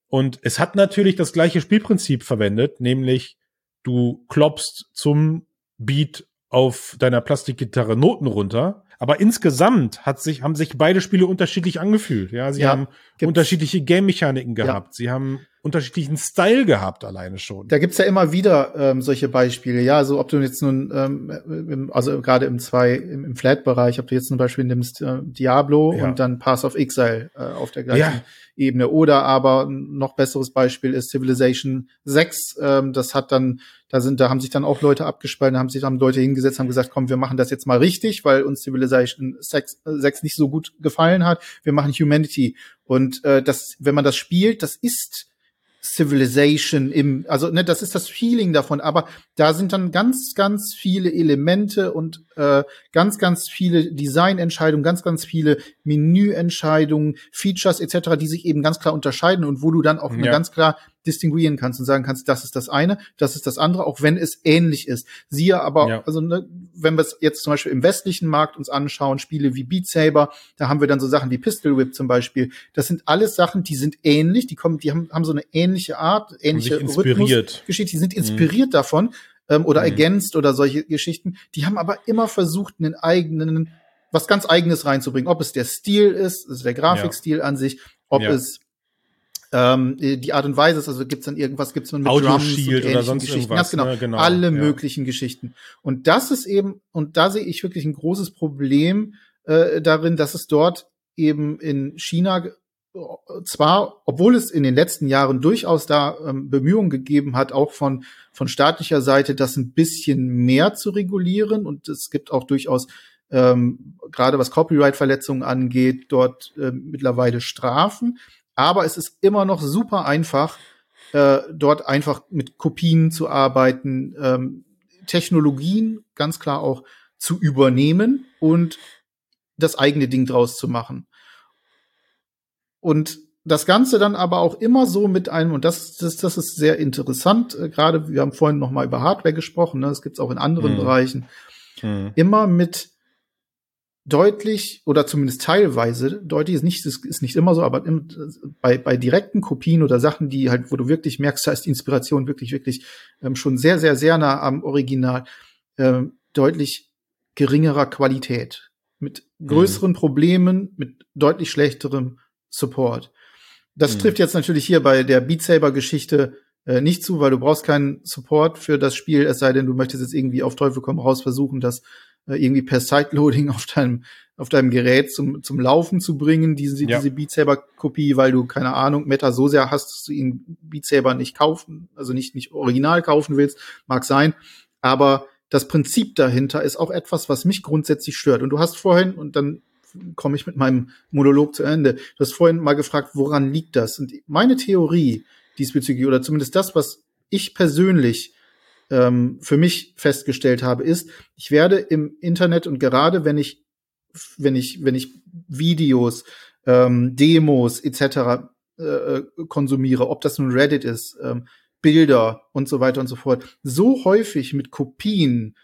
und es hat natürlich das gleiche Spielprinzip verwendet, nämlich du kloppst zum Beat auf deiner Plastikgitarre Noten runter. Aber insgesamt hat sich, haben sich beide Spiele unterschiedlich angefühlt. Ja, sie ja, haben unterschiedliche Game-Mechaniken gehabt. Ja. Sie haben unterschiedlichen Style gehabt alleine schon. Da gibt's ja immer wieder ähm, solche Beispiele. Ja, so ob du jetzt nun, ähm, im, also gerade im zwei im, im Flat-Bereich, ob du jetzt zum Beispiel nimmst äh, Diablo ja. und dann Pass of Exile äh, auf der gleichen ja. Ebene. Oder aber ein noch besseres Beispiel ist Civilization 6. Ähm, das hat dann, da sind, da haben sich dann auch Leute abgespalten, da haben sich dann Leute hingesetzt, haben gesagt, komm, wir machen das jetzt mal richtig, weil uns Civilization 6, 6 nicht so gut gefallen hat. Wir machen Humanity. Und äh, das, wenn man das spielt, das ist Civilization im, also ne, das ist das Feeling davon, aber da sind dann ganz, ganz viele Elemente und äh, ganz, ganz viele Designentscheidungen, ganz, ganz viele Menüentscheidungen, Features etc., die sich eben ganz klar unterscheiden und wo du dann auch ja. ganz klar distinguieren kannst und sagen kannst, das ist das eine, das ist das andere, auch wenn es ähnlich ist. Siehe aber, ja. also ne, wenn wir es jetzt zum Beispiel im westlichen Markt uns anschauen, Spiele wie Beat Saber, da haben wir dann so Sachen wie Pistol Whip zum Beispiel. Das sind alles Sachen, die sind ähnlich, die kommen, die haben, haben so eine ähnliche Art, ähnliche Rhythmusgeschichte, die sind inspiriert mhm. davon ähm, oder mhm. ergänzt oder solche Geschichten. Die haben aber immer versucht, einen eigenen was ganz eigenes reinzubringen. Ob es der Stil ist, also der Grafikstil ja. an sich, ob ja. es ähm, die Art und Weise ist, also gibt's dann irgendwas, gibt's dann mit Audio Drums Shield und oder sonst Geschichten. Ganz genau, ne? genau, alle ja. möglichen Geschichten. Und das ist eben, und da sehe ich wirklich ein großes Problem äh, darin, dass es dort eben in China zwar, obwohl es in den letzten Jahren durchaus da ähm, Bemühungen gegeben hat, auch von, von staatlicher Seite das ein bisschen mehr zu regulieren und es gibt auch durchaus ähm, gerade was Copyright-Verletzungen angeht, dort äh, mittlerweile Strafen. Aber es ist immer noch super einfach, äh, dort einfach mit Kopien zu arbeiten, ähm, Technologien ganz klar auch zu übernehmen und das eigene Ding draus zu machen. Und das Ganze dann aber auch immer so mit einem, und das, das, das ist sehr interessant, äh, gerade wir haben vorhin noch mal über Hardware gesprochen, ne, das gibt's auch in anderen mhm. Bereichen, mhm. immer mit deutlich oder zumindest teilweise deutlich ist nicht ist, ist nicht immer so, aber im, bei bei direkten Kopien oder Sachen, die halt, wo du wirklich merkst, da ist die Inspiration wirklich wirklich ähm, schon sehr sehr sehr nah am Original, ähm, deutlich geringerer Qualität mit größeren mhm. Problemen, mit deutlich schlechterem Support. Das mhm. trifft jetzt natürlich hier bei der Beat Saber Geschichte äh, nicht zu, weil du brauchst keinen Support für das Spiel, es sei denn, du möchtest jetzt irgendwie auf Teufel komm raus versuchen, das äh, irgendwie per Sideloading auf deinem auf deinem Gerät zum, zum Laufen zu bringen, diese, ja. diese Beat Saber Kopie, weil du, keine Ahnung, Meta so sehr hast, dass du ihn Beat Saber nicht kaufen, also nicht, nicht original kaufen willst, mag sein. Aber das Prinzip dahinter ist auch etwas, was mich grundsätzlich stört. Und du hast vorhin, und dann komme ich mit meinem Monolog zu Ende, du hast vorhin mal gefragt, woran liegt das? Und meine Theorie diesbezüglich, oder zumindest das, was ich persönlich ähm, für mich festgestellt habe, ist, ich werde im Internet und gerade wenn ich wenn ich, wenn ich Videos, ähm, Demos etc. Äh, konsumiere, ob das nun Reddit ist, ähm, Bilder und so weiter und so fort, so häufig mit Kopien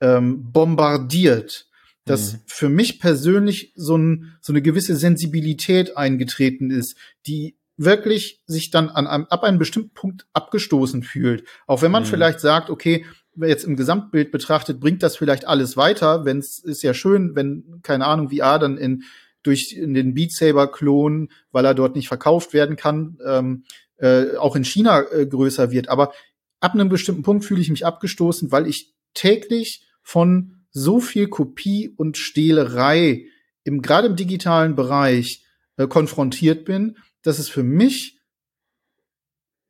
ähm, bombardiert, dass mhm. für mich persönlich so, ein, so eine gewisse Sensibilität eingetreten ist, die wirklich sich dann an einem, ab einem bestimmten Punkt abgestoßen fühlt. Auch wenn man mhm. vielleicht sagt, okay, jetzt im Gesamtbild betrachtet, bringt das vielleicht alles weiter. Wenn es ist ja schön, wenn, keine Ahnung, VR dann in durch in den Beat Saber Klon, weil er dort nicht verkauft werden kann, ähm, äh, auch in China äh, größer wird. Aber ab einem bestimmten Punkt fühle ich mich abgestoßen, weil ich täglich von so viel Kopie und Stehlerei im gerade im digitalen Bereich äh, konfrontiert bin, dass es für mich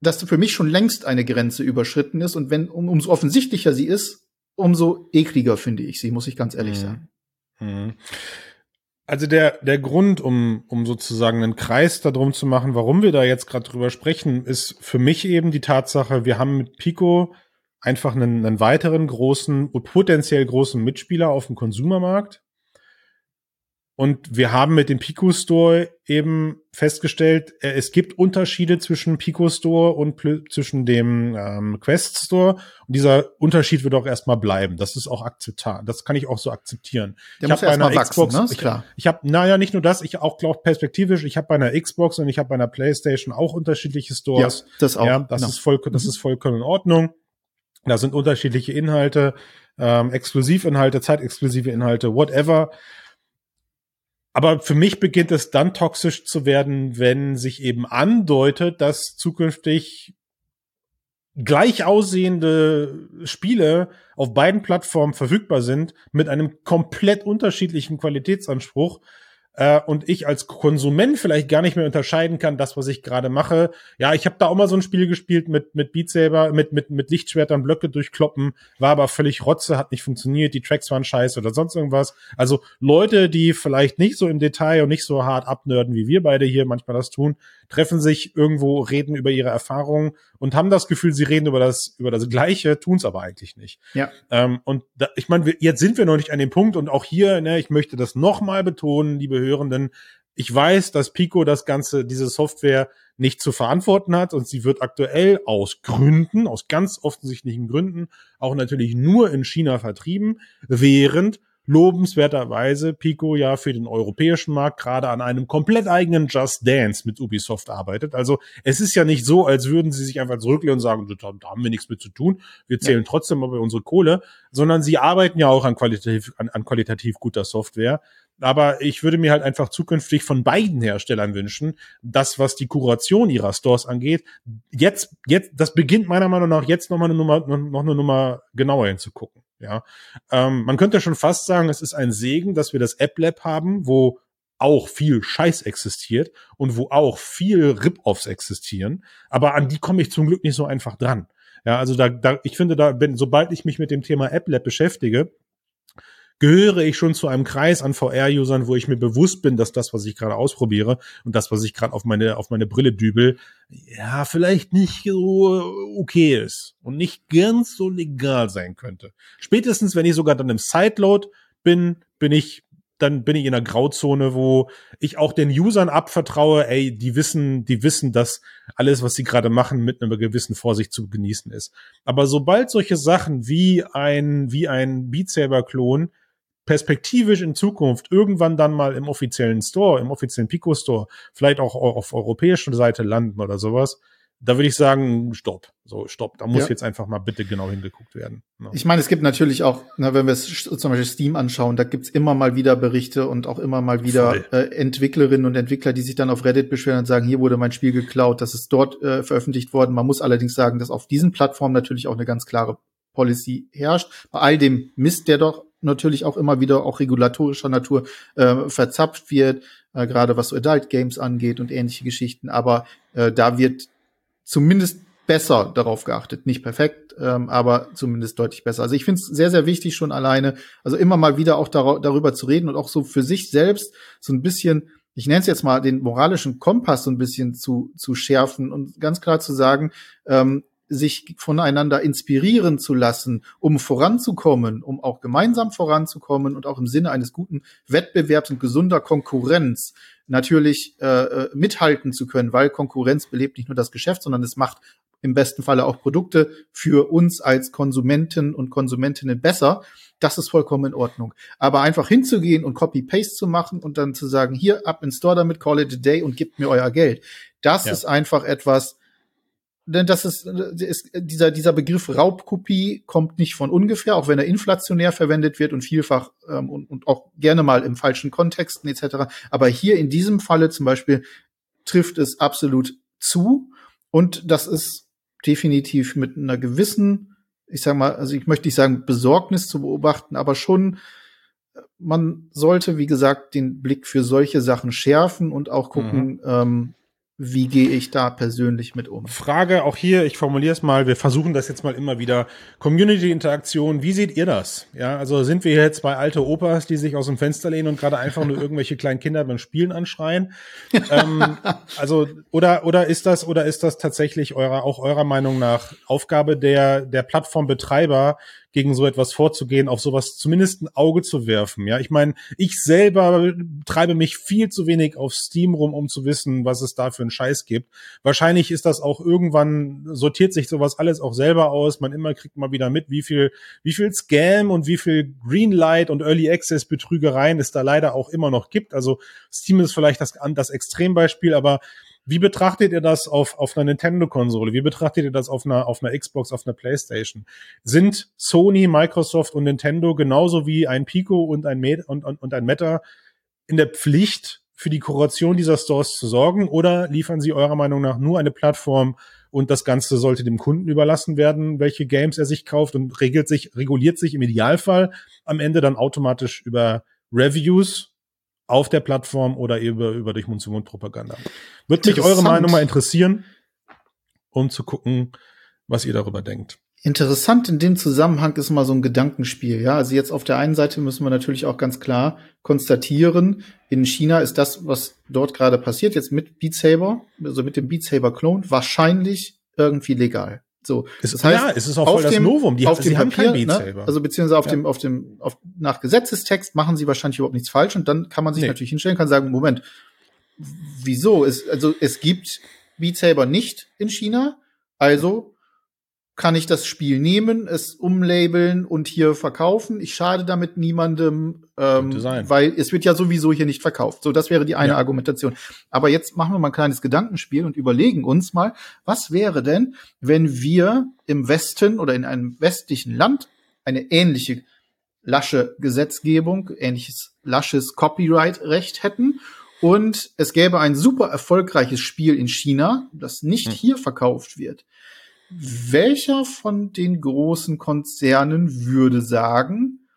dass für mich schon längst eine Grenze überschritten ist und wenn um, umso offensichtlicher sie ist, umso ekliger finde ich sie, muss ich ganz ehrlich mhm. sagen. Mhm. Also der, der Grund, um, um sozusagen einen Kreis darum zu machen, warum wir da jetzt gerade drüber sprechen, ist für mich eben die Tatsache, wir haben mit Pico einfach einen, einen weiteren großen, potenziell großen Mitspieler auf dem Konsumermarkt, und wir haben mit dem Pico Store eben festgestellt, äh, es gibt Unterschiede zwischen Pico Store und zwischen dem ähm, Quest Store. Und dieser Unterschied wird auch erstmal bleiben. Das ist auch akzeptabel. Das kann ich auch so akzeptieren. Der ich habe bei einer Xbox, wachsen, ne? klar. ich, ich habe, naja, nicht nur das, ich auch glaube perspektivisch, ich habe bei einer Xbox und ich habe bei einer PlayStation auch unterschiedliche Stores. Ja, das auch. Ja, das genau. ist voll, das mhm. ist vollkommen in Ordnung. Da sind unterschiedliche Inhalte, ähm, Exklusivinhalte, zeitexklusive Inhalte, whatever. Aber für mich beginnt es dann toxisch zu werden, wenn sich eben andeutet, dass zukünftig gleich aussehende Spiele auf beiden Plattformen verfügbar sind mit einem komplett unterschiedlichen Qualitätsanspruch äh, und ich als Konsument vielleicht gar nicht mehr unterscheiden kann, das, was ich gerade mache. Ja, ich habe da auch mal so ein Spiel gespielt mit mit Beat Saber, mit mit mit Lichtschwertern Blöcke durchkloppen, war aber völlig Rotze, hat nicht funktioniert, die Tracks waren scheiße oder sonst irgendwas. Also Leute, die vielleicht nicht so im Detail und nicht so hart abnörden, wie wir beide hier manchmal das tun, treffen sich irgendwo, reden über ihre Erfahrungen und haben das Gefühl, sie reden über das über das Gleiche, tun es aber eigentlich nicht. Ja. Ähm, und da, ich meine, jetzt sind wir noch nicht an dem Punkt und auch hier, ne, ich möchte das nochmal betonen, liebe Hörenden, ich weiß, dass Pico das Ganze, diese Software nicht zu verantworten hat und sie wird aktuell aus Gründen, aus ganz offensichtlichen Gründen, auch natürlich nur in China vertrieben, während lobenswerterweise Pico ja für den europäischen Markt gerade an einem komplett eigenen Just Dance mit Ubisoft arbeitet. Also es ist ja nicht so, als würden sie sich einfach zurücklehnen und sagen, da haben wir nichts mit zu tun, wir zählen ja. trotzdem aber unsere Kohle, sondern sie arbeiten ja auch an qualitativ, an, an qualitativ guter Software. Aber ich würde mir halt einfach zukünftig von beiden Herstellern wünschen, das, was die Kuration ihrer Stores angeht, jetzt, jetzt, das beginnt meiner Meinung nach jetzt nochmal eine Nummer, noch eine Nummer genauer hinzugucken. Ja, ähm, man könnte schon fast sagen, es ist ein Segen, dass wir das App Lab haben, wo auch viel Scheiß existiert und wo auch viel Rip-Offs existieren. Aber an die komme ich zum Glück nicht so einfach dran. Ja, also da, da ich finde, da, wenn, sobald ich mich mit dem Thema App Lab beschäftige, gehöre ich schon zu einem Kreis an VR-Usern, wo ich mir bewusst bin, dass das, was ich gerade ausprobiere und das, was ich gerade auf meine, auf meine Brille dübel, ja, vielleicht nicht so okay ist und nicht ganz so legal sein könnte. Spätestens, wenn ich sogar dann im Sideload bin, bin ich dann bin ich in einer Grauzone, wo ich auch den Usern abvertraue, ey, die wissen, die wissen, dass alles, was sie gerade machen, mit einer gewissen Vorsicht zu genießen ist. Aber sobald solche Sachen wie ein, wie ein Beat Saber Klon perspektivisch in Zukunft irgendwann dann mal im offiziellen Store, im offiziellen Pico Store, vielleicht auch auf europäischer Seite landen oder sowas, da würde ich sagen, stopp. So, stopp. Da muss ja. jetzt einfach mal bitte genau hingeguckt werden. Ja. Ich meine, es gibt natürlich auch, na, wenn wir es zum Beispiel Steam anschauen, da gibt's immer mal wieder Berichte und auch immer mal wieder äh, Entwicklerinnen und Entwickler, die sich dann auf Reddit beschweren und sagen, hier wurde mein Spiel geklaut, das ist dort äh, veröffentlicht worden. Man muss allerdings sagen, dass auf diesen Plattformen natürlich auch eine ganz klare Policy herrscht. Bei all dem Mist, der doch natürlich auch immer wieder auch regulatorischer Natur äh, verzapft wird, äh, gerade was so Adult Games angeht und ähnliche Geschichten. Aber äh, da wird zumindest besser darauf geachtet. Nicht perfekt, ähm, aber zumindest deutlich besser. Also ich finde es sehr, sehr wichtig schon alleine, also immer mal wieder auch dar darüber zu reden und auch so für sich selbst so ein bisschen, ich nenne es jetzt mal, den moralischen Kompass so ein bisschen zu, zu schärfen und ganz klar zu sagen, ähm, sich voneinander inspirieren zu lassen, um voranzukommen, um auch gemeinsam voranzukommen und auch im Sinne eines guten Wettbewerbs und gesunder Konkurrenz natürlich äh, äh, mithalten zu können, weil Konkurrenz belebt nicht nur das Geschäft, sondern es macht im besten Falle auch Produkte für uns als Konsumenten und Konsumentinnen besser. Das ist vollkommen in Ordnung. Aber einfach hinzugehen und Copy-Paste zu machen und dann zu sagen, hier ab in Store damit, call it a day und gebt mir euer Geld. Das ja. ist einfach etwas, das ist, ist dieser, dieser Begriff Raubkopie kommt nicht von ungefähr, auch wenn er inflationär verwendet wird und vielfach ähm, und, und auch gerne mal im falschen Kontexten etc. Aber hier in diesem Falle zum Beispiel trifft es absolut zu und das ist definitiv mit einer gewissen, ich sag mal, also ich möchte nicht sagen Besorgnis zu beobachten, aber schon man sollte, wie gesagt, den Blick für solche Sachen schärfen und auch gucken, mhm. ähm, wie gehe ich da persönlich mit um? Frage auch hier, ich formuliere es mal, wir versuchen das jetzt mal immer wieder. Community-Interaktion, wie seht ihr das? Ja, also sind wir jetzt bei alte Opas, die sich aus dem Fenster lehnen und gerade einfach nur irgendwelche kleinen Kinder beim Spielen anschreien? ähm, also, oder, oder ist das, oder ist das tatsächlich eurer, auch eurer Meinung nach Aufgabe der, der Plattformbetreiber, gegen so etwas vorzugehen, auf sowas zumindest ein Auge zu werfen. Ja, ich meine, ich selber treibe mich viel zu wenig auf Steam rum, um zu wissen, was es da für einen Scheiß gibt. Wahrscheinlich ist das auch irgendwann sortiert sich sowas alles auch selber aus. Man immer kriegt mal wieder mit, wie viel, wie viel Scam und wie viel Greenlight und Early Access Betrügereien es da leider auch immer noch gibt. Also Steam ist vielleicht das, das Extrembeispiel, aber wie betrachtet ihr das auf, auf einer Nintendo-Konsole? Wie betrachtet ihr das auf einer, auf einer Xbox, auf einer Playstation? Sind Sony, Microsoft und Nintendo genauso wie ein Pico und ein, Met und, und, und ein Meta in der Pflicht, für die Kuration dieser Stores zu sorgen? Oder liefern sie eurer Meinung nach nur eine Plattform und das Ganze sollte dem Kunden überlassen werden, welche Games er sich kauft und regelt sich, reguliert sich im Idealfall am Ende dann automatisch über Reviews auf der Plattform oder über, über durch Mund-zu-Mund-Propaganda. Würde mich eure Meinung mal interessieren, um zu gucken, was ihr darüber denkt. Interessant in dem Zusammenhang ist mal so ein Gedankenspiel, ja. Also jetzt auf der einen Seite müssen wir natürlich auch ganz klar konstatieren, in China ist das, was dort gerade passiert, jetzt mit Beat Saber, also mit dem Beat Saber Clone, wahrscheinlich irgendwie legal. So, es, das heißt, ja, es ist auch voll das dem, Novum. Die, auf dem haben Papier, kein ne? Also beziehungsweise auf ja. dem, auf dem, auf, nach Gesetzestext machen sie wahrscheinlich überhaupt nichts falsch und dann kann man sich nee. natürlich hinstellen, kann sagen, Moment, wieso? Es, also es gibt Beat Saber nicht in China, also kann ich das Spiel nehmen, es umlabeln und hier verkaufen. Ich schade damit niemandem, ähm, weil es wird ja sowieso hier nicht verkauft. So, das wäre die eine ja. Argumentation. Aber jetzt machen wir mal ein kleines Gedankenspiel und überlegen uns mal, was wäre denn, wenn wir im Westen oder in einem westlichen Land eine ähnliche lasche Gesetzgebung, ähnliches lasches Copyright-Recht hätten und es gäbe ein super erfolgreiches Spiel in China, das nicht hm. hier verkauft wird welcher von den großen Konzernen würde sagen,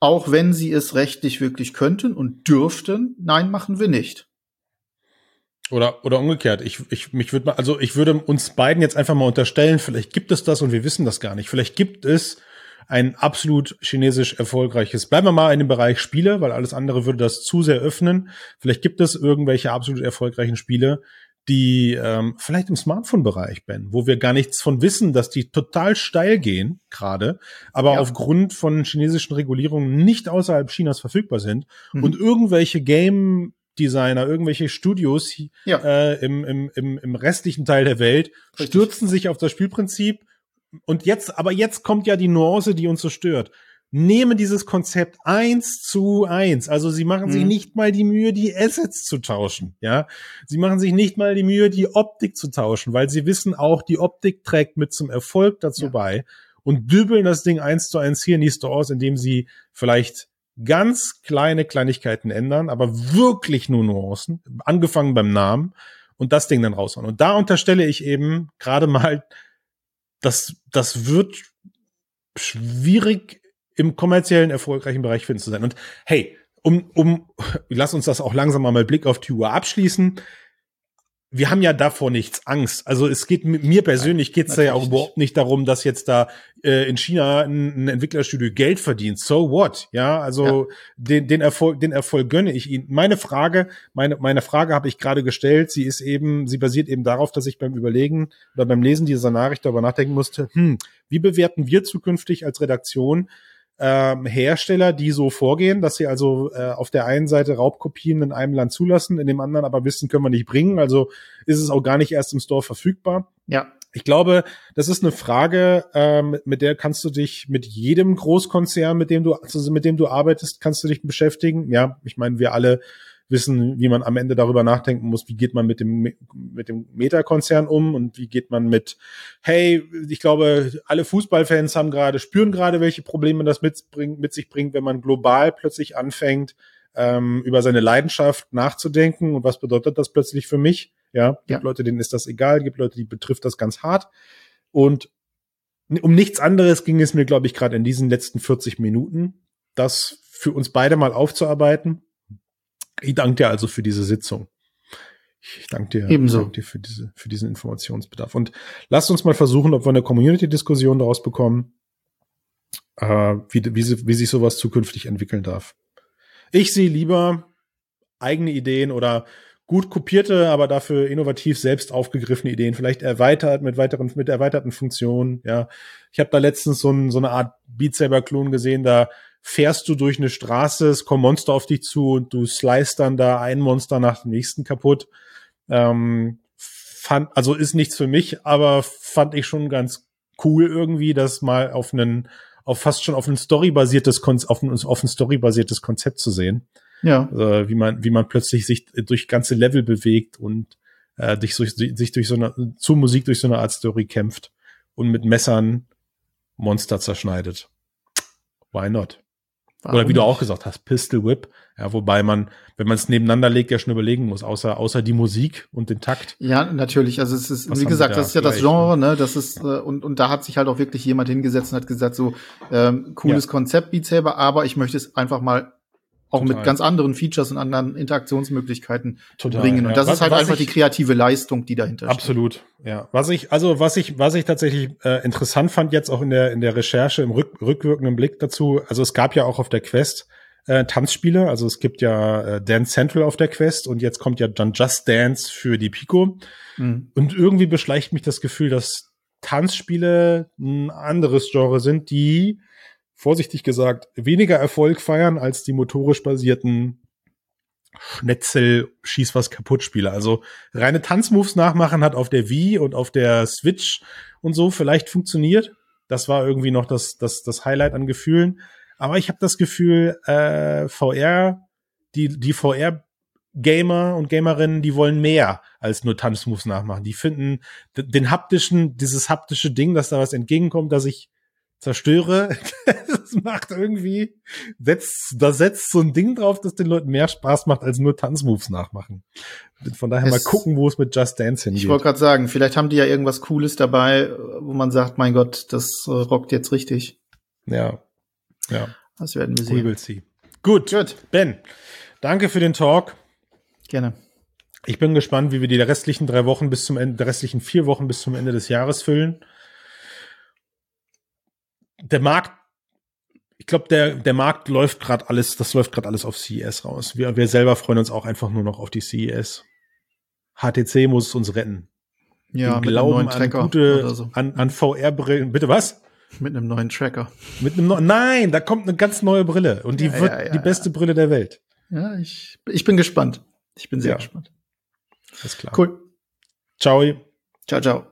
auch wenn sie es rechtlich wirklich könnten und dürften, nein, machen wir nicht. Oder, oder umgekehrt. Ich, ich, mich würde mal, also ich würde uns beiden jetzt einfach mal unterstellen, vielleicht gibt es das und wir wissen das gar nicht. Vielleicht gibt es ein absolut chinesisch erfolgreiches. Bleiben wir mal in dem Bereich Spiele, weil alles andere würde das zu sehr öffnen. Vielleicht gibt es irgendwelche absolut erfolgreichen Spiele, die ähm, vielleicht im Smartphone-Bereich, Ben, wo wir gar nichts von wissen, dass die total steil gehen gerade, aber ja. aufgrund von chinesischen Regulierungen nicht außerhalb Chinas verfügbar sind mhm. und irgendwelche Game Designer, irgendwelche Studios ja. äh, im, im, im, im restlichen Teil der Welt Richtig. stürzen sich auf das Spielprinzip und jetzt, aber jetzt kommt ja die Nuance, die uns so stört. Nehmen dieses Konzept eins zu eins. Also sie machen mhm. sich nicht mal die Mühe, die Assets zu tauschen. Ja, sie machen sich nicht mal die Mühe, die Optik zu tauschen, weil sie wissen auch, die Optik trägt mit zum Erfolg dazu ja. bei und dübeln das Ding eins zu eins hier in die Stores, indem sie vielleicht ganz kleine Kleinigkeiten ändern, aber wirklich nur Nuancen, angefangen beim Namen und das Ding dann raushauen. Und da unterstelle ich eben gerade mal, dass das wird schwierig im kommerziellen erfolgreichen Bereich finden zu sein. Und hey, um, um, lass uns das auch langsam mal mit Blick auf die Uhr abschließen wir haben ja davor nichts Angst. Also es geht mir persönlich geht's da ja auch überhaupt nicht darum, dass jetzt da äh, in China ein, ein, Entwicklerstudio Geld verdient. So what? Ja, also ja. Den, den Erfolg, den Erfolg gönne ich ihnen. Meine Frage, meine meine Frage habe ich gerade gestellt. Sie ist eben, sie basiert eben darauf, dass ich beim Überlegen oder beim Lesen dieser Nachricht darüber nachdenken musste. Hm, wie bewerten wir zukünftig als Redaktion ähm, Hersteller, die so vorgehen, dass sie also äh, auf der einen Seite Raubkopien in einem Land zulassen, in dem anderen aber wissen, können wir nicht bringen. Also ist es auch gar nicht erst im Store verfügbar. Ja. Ich glaube, das ist eine Frage, ähm, mit der kannst du dich mit jedem Großkonzern, mit dem du, also mit dem du arbeitest, kannst du dich beschäftigen. Ja, ich meine, wir alle wissen, wie man am Ende darüber nachdenken muss, wie geht man mit dem, mit dem Meta-Konzern um und wie geht man mit, hey, ich glaube, alle Fußballfans haben gerade, spüren gerade, welche Probleme das mitbringt, mit sich bringt, wenn man global plötzlich anfängt, ähm, über seine Leidenschaft nachzudenken und was bedeutet das plötzlich für mich? Ja, gibt ja. Leute, denen ist das egal, gibt Leute, die betrifft das ganz hart. Und um nichts anderes ging es mir, glaube ich, gerade in diesen letzten 40 Minuten, das für uns beide mal aufzuarbeiten ich danke dir also für diese Sitzung. Ich danke dir, Ebenso. danke dir für, diese, für diesen Informationsbedarf. Und lasst uns mal versuchen, ob wir eine Community-Diskussion daraus bekommen, äh, wie, wie, wie sich sowas zukünftig entwickeln darf. Ich sehe lieber eigene Ideen oder gut kopierte, aber dafür innovativ selbst aufgegriffene Ideen, vielleicht erweitert mit weiteren, mit erweiterten Funktionen. Ja, ich habe da letztens so, ein, so eine Art Beat Saber Klon gesehen, da fährst du durch eine Straße, es kommen Monster auf dich zu und du slice dann da ein Monster nach dem nächsten kaputt. Ähm, fand, also ist nichts für mich, aber fand ich schon ganz cool irgendwie, das mal auf einen, auf fast schon auf ein storybasiertes, auf ein, auf ein storybasiertes Konzept zu sehen. Ja. Also, wie man, wie man plötzlich sich durch ganze Level bewegt und äh, sich, durch, sich durch so eine, zu Musik durch so eine Art Story kämpft und mit Messern Monster zerschneidet. Why not? Warum Oder wie du auch gesagt hast, Pistol Whip. Ja, wobei man, wenn man es nebeneinander legt, ja schon überlegen muss, außer, außer die Musik und den Takt. Ja, natürlich. Also es ist, Was wie gesagt, da das ist ja das Genre, ne? Das ist, äh, und, und da hat sich halt auch wirklich jemand hingesetzt und hat gesagt, so, ähm, cooles ja. Konzept, Beat Saber, aber ich möchte es einfach mal auch Total. mit ganz anderen Features und anderen Interaktionsmöglichkeiten Total, bringen. Und ja. das was, ist halt einfach ich, die kreative Leistung, die dahinter steht. Absolut, ja. Was ich, also was ich, was ich tatsächlich äh, interessant fand jetzt auch in der in der Recherche im rück, rückwirkenden Blick dazu. Also es gab ja auch auf der Quest äh, Tanzspiele. Also es gibt ja äh, Dance Central auf der Quest und jetzt kommt ja dann Just Dance für die Pico. Mhm. Und irgendwie beschleicht mich das Gefühl, dass Tanzspiele ein anderes Genre sind, die vorsichtig gesagt, weniger Erfolg feiern als die motorisch basierten Schnetzel schieß was kaputt Spiele. Also reine Tanzmoves nachmachen hat auf der Wii und auf der Switch und so vielleicht funktioniert. Das war irgendwie noch das, das, das Highlight an Gefühlen. Aber ich habe das Gefühl, äh, VR, die, die VR Gamer und Gamerinnen, die wollen mehr als nur Tanzmoves nachmachen. Die finden den haptischen, dieses haptische Ding, dass da was entgegenkommt, dass ich zerstöre, das macht irgendwie, setzt, da setzt so ein Ding drauf, das den Leuten mehr Spaß macht, als nur Tanzmoves nachmachen. Von daher es, mal gucken, wo es mit Just Dance hingeht. Ich wollte gerade sagen, vielleicht haben die ja irgendwas Cooles dabei, wo man sagt, mein Gott, das äh, rockt jetzt richtig. Ja. Ja. Das werden wir sehen. We see. Gut. Gut. Ben, danke für den Talk. Gerne. Ich bin gespannt, wie wir die restlichen drei Wochen bis zum Ende, die restlichen vier Wochen bis zum Ende des Jahres füllen der Markt, ich glaube, der, der Markt läuft gerade alles, das läuft gerade alles auf CES raus. Wir, wir selber freuen uns auch einfach nur noch auf die CES. HTC muss uns retten. Ja, mit glauben einem neuen Tracker an gute, so. an, an VR-Brillen. Bitte was? Mit einem neuen Tracker. Mit einem neuen, nein, da kommt eine ganz neue Brille und die ja, wird ja, ja, die beste Brille der Welt. Ja, ich, ich bin gespannt. Ich bin sehr gespannt. Alles klar. Cool. Ciao. Ciao, ciao.